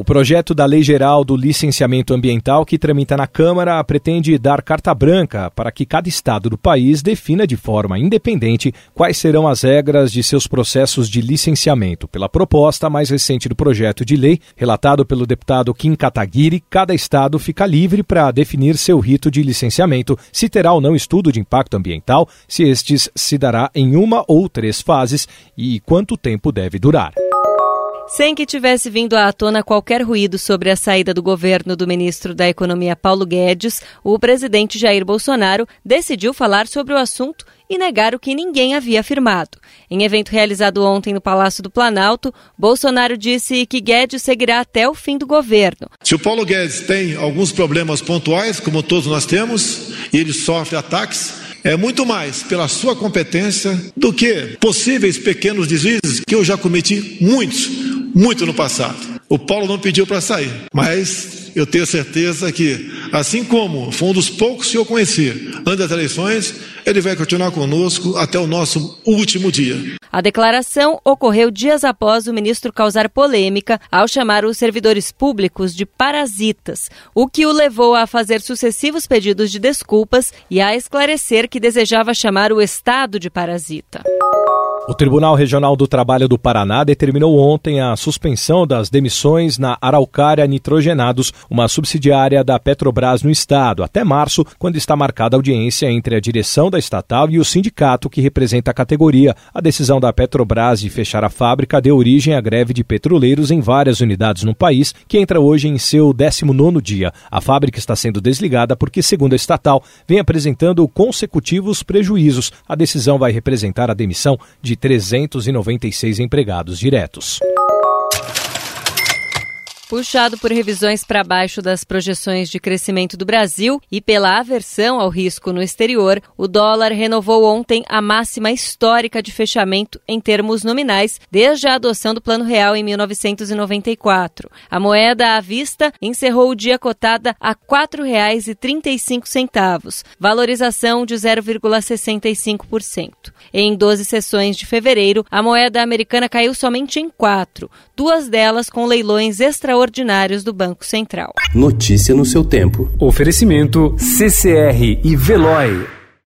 O projeto da Lei Geral do Licenciamento Ambiental, que tramita na Câmara, pretende dar carta branca para que cada estado do país defina de forma independente quais serão as regras de seus processos de licenciamento. Pela proposta mais recente do projeto de lei, relatado pelo deputado Kim Kataguiri, cada estado fica livre para definir seu rito de licenciamento, se terá ou não estudo de impacto ambiental, se estes se dará em uma ou três fases e quanto tempo deve durar. Sem que tivesse vindo à tona qualquer ruído sobre a saída do governo do ministro da Economia Paulo Guedes, o presidente Jair Bolsonaro decidiu falar sobre o assunto e negar o que ninguém havia afirmado. Em evento realizado ontem no Palácio do Planalto, Bolsonaro disse que Guedes seguirá até o fim do governo. Se o Paulo Guedes tem alguns problemas pontuais, como todos nós temos, e ele sofre ataques, é muito mais pela sua competência do que possíveis pequenos deslizes que eu já cometi muitos muito no passado. O Paulo não pediu para sair, mas eu tenho certeza que, assim como foi um dos poucos que eu conheci antes das eleições, ele vai continuar conosco até o nosso último dia. A declaração ocorreu dias após o ministro causar polêmica ao chamar os servidores públicos de parasitas, o que o levou a fazer sucessivos pedidos de desculpas e a esclarecer que desejava chamar o Estado de parasita. O Tribunal Regional do Trabalho do Paraná determinou ontem a suspensão das demissões na Araucária Nitrogenados, uma subsidiária da Petrobras no estado, até março, quando está marcada audiência entre a direção da estatal e o sindicato que representa a categoria. A decisão da Petrobras de fechar a fábrica deu origem à greve de petroleiros em várias unidades no país, que entra hoje em seu 19º dia. A fábrica está sendo desligada porque, segundo a estatal, vem apresentando consecutivos prejuízos. A decisão vai representar a demissão de 396 empregados diretos. Puxado por revisões para baixo das projeções de crescimento do Brasil e pela aversão ao risco no exterior, o dólar renovou ontem a máxima histórica de fechamento em termos nominais desde a adoção do Plano Real em 1994. A moeda à vista encerrou o dia cotada a R$ 4,35, valorização de 0,65%. Em 12 sessões de fevereiro, a moeda americana caiu somente em quatro, duas delas com leilões extraordinários do Banco Central. Notícia no seu tempo. Oferecimento CCR e Veloy.